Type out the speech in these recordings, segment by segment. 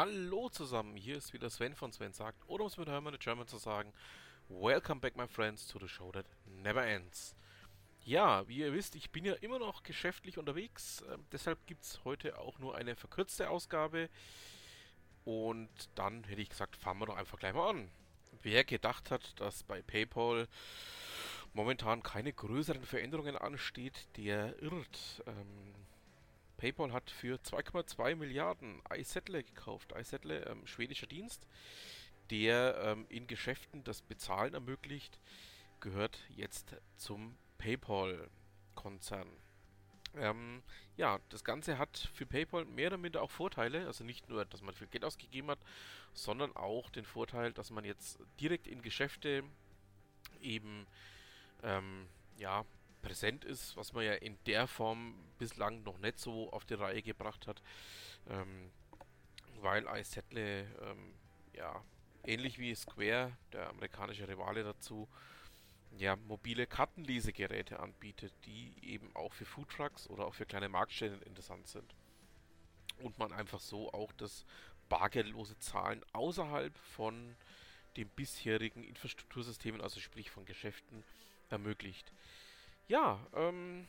Hallo zusammen, hier ist wieder Sven von Sven sagt, oder um es mit Hermann German zu sagen, Welcome back my friends to the show that never ends. Ja, wie ihr wisst, ich bin ja immer noch geschäftlich unterwegs, äh, deshalb gibt es heute auch nur eine verkürzte Ausgabe. Und dann hätte ich gesagt, fangen wir doch einfach gleich mal an. Wer gedacht hat, dass bei PayPal momentan keine größeren Veränderungen ansteht, der irrt. Ähm, PayPal hat für 2,2 Milliarden iSettle gekauft. iSettle, ähm, schwedischer Dienst, der ähm, in Geschäften das Bezahlen ermöglicht, gehört jetzt zum PayPal-Konzern. Ähm, ja, das Ganze hat für PayPal mehr oder minder auch Vorteile. Also nicht nur, dass man viel Geld ausgegeben hat, sondern auch den Vorteil, dass man jetzt direkt in Geschäfte eben ähm, ja, präsent ist, was man ja in der Form bislang noch nicht so auf die Reihe gebracht hat, ähm, weil iSettle ähm, ja ähnlich wie Square, der amerikanische Rivale dazu, ja mobile Kartenlesegeräte anbietet, die eben auch für Foodtrucks oder auch für kleine Marktstellen interessant sind. Und man einfach so auch das bargeldlose Zahlen außerhalb von den bisherigen Infrastruktursystemen, also sprich von Geschäften, ermöglicht. Ja, ähm,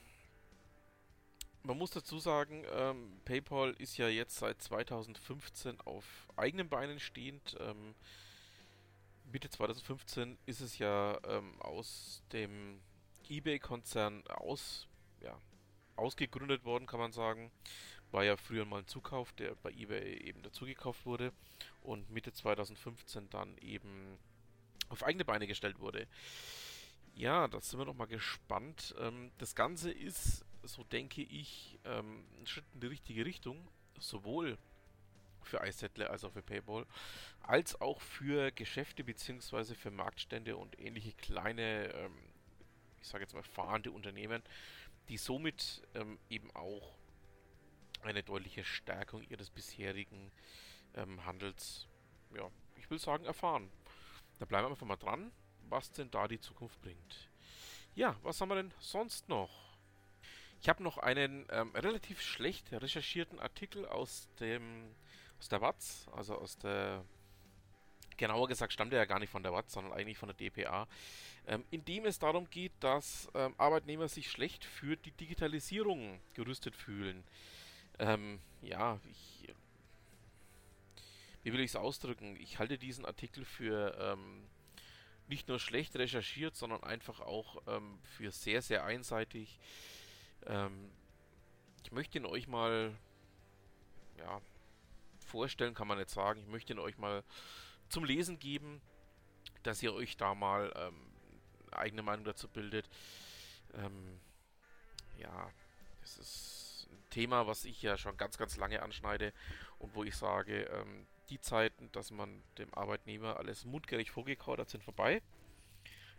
man muss dazu sagen, ähm, PayPal ist ja jetzt seit 2015 auf eigenen Beinen stehend. Ähm, Mitte 2015 ist es ja ähm, aus dem eBay-Konzern aus, ja, ausgegründet worden, kann man sagen. War ja früher mal ein Zukauf, der bei eBay eben dazugekauft wurde und Mitte 2015 dann eben auf eigene Beine gestellt wurde. Ja, da sind wir noch mal gespannt. Ähm, das Ganze ist, so denke ich, ähm, ein Schritt in die richtige Richtung. Sowohl für iSettle als auch für PayPal, als auch für Geschäfte bzw. für Marktstände und ähnliche kleine, ähm, ich sage jetzt mal fahrende Unternehmen, die somit ähm, eben auch eine deutliche Stärkung ihres bisherigen ähm, Handels, ja, ich will sagen, erfahren. Da bleiben wir einfach mal dran was denn da die Zukunft bringt. Ja, was haben wir denn sonst noch? Ich habe noch einen ähm, relativ schlecht recherchierten Artikel aus dem aus der Watz, also aus der genauer gesagt stammt er ja gar nicht von der Watz, sondern eigentlich von der DPA, ähm, in dem es darum geht, dass ähm, Arbeitnehmer sich schlecht für die Digitalisierung gerüstet fühlen. Ähm, ja, ich, wie will ich es ausdrücken? Ich halte diesen Artikel für ähm, nicht nur schlecht recherchiert, sondern einfach auch ähm, für sehr, sehr einseitig. Ähm, ich möchte ihn euch mal ja, vorstellen, kann man nicht sagen. Ich möchte ihn euch mal zum Lesen geben, dass ihr euch da mal ähm, eigene Meinung dazu bildet. Ähm, ja, das ist ein Thema, was ich ja schon ganz, ganz lange anschneide und wo ich sage, ähm, die Zeiten, dass man dem Arbeitnehmer alles mundgerecht vorgekaut hat, sind vorbei.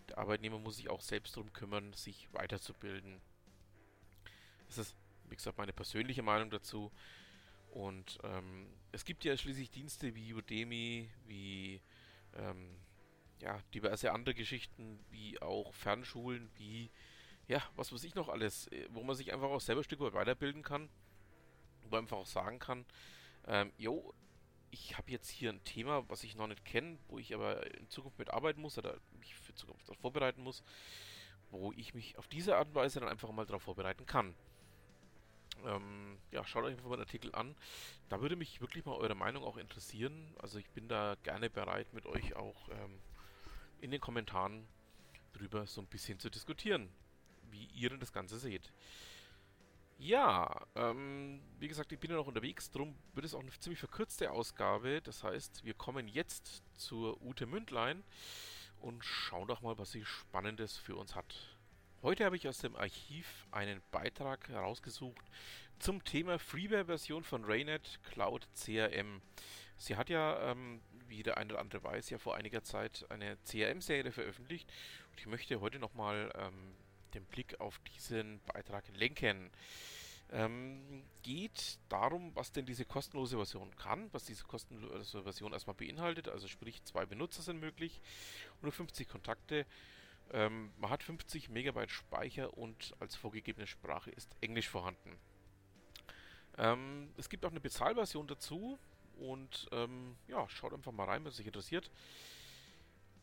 Der Arbeitnehmer muss sich auch selbst darum kümmern, sich weiterzubilden. Das ist, wie gesagt, meine persönliche Meinung dazu. Und ähm, es gibt ja schließlich Dienste wie Udemy, wie ähm, ja, diverse andere Geschichten, wie auch Fernschulen, wie ja, was weiß ich noch alles, äh, wo man sich einfach auch selber ein Stück weit weiterbilden kann, wo man einfach auch sagen kann, ähm, jo, ich habe jetzt hier ein Thema, was ich noch nicht kenne, wo ich aber in Zukunft mitarbeiten muss oder mich für Zukunft darauf vorbereiten muss, wo ich mich auf diese Art und Weise dann einfach mal darauf vorbereiten kann. Ähm, ja, schaut euch einfach mal den Artikel an. Da würde mich wirklich mal eure Meinung auch interessieren. Also ich bin da gerne bereit, mit euch auch ähm, in den Kommentaren drüber so ein bisschen zu diskutieren, wie ihr denn das Ganze seht. Ja, ähm, wie gesagt, ich bin ja noch unterwegs, darum wird es auch eine ziemlich verkürzte Ausgabe. Das heißt, wir kommen jetzt zur Ute Mündlein und schauen doch mal, was sie Spannendes für uns hat. Heute habe ich aus dem Archiv einen Beitrag herausgesucht zum Thema Freeware-Version von Raynet Cloud CRM. Sie hat ja, ähm, wie der eine oder andere weiß, ja vor einiger Zeit eine CRM-Serie veröffentlicht und ich möchte heute nochmal ähm, den Blick auf diesen Beitrag lenken. Ähm, geht darum, was denn diese kostenlose Version kann, was diese kostenlose Version erstmal beinhaltet. Also sprich, zwei Benutzer sind möglich, nur 50 Kontakte. Ähm, man hat 50 Megabyte Speicher und als vorgegebene Sprache ist Englisch vorhanden. Ähm, es gibt auch eine Bezahlversion dazu und ähm, ja, schaut einfach mal rein, wenn es euch interessiert.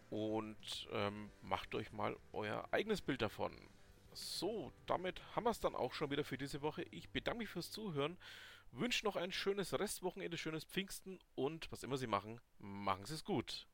Und ähm, macht euch mal euer eigenes Bild davon. So, damit haben wir es dann auch schon wieder für diese Woche. Ich bedanke mich fürs Zuhören, wünsche noch ein schönes Restwochenende, schönes Pfingsten und was immer Sie machen, machen Sie es gut.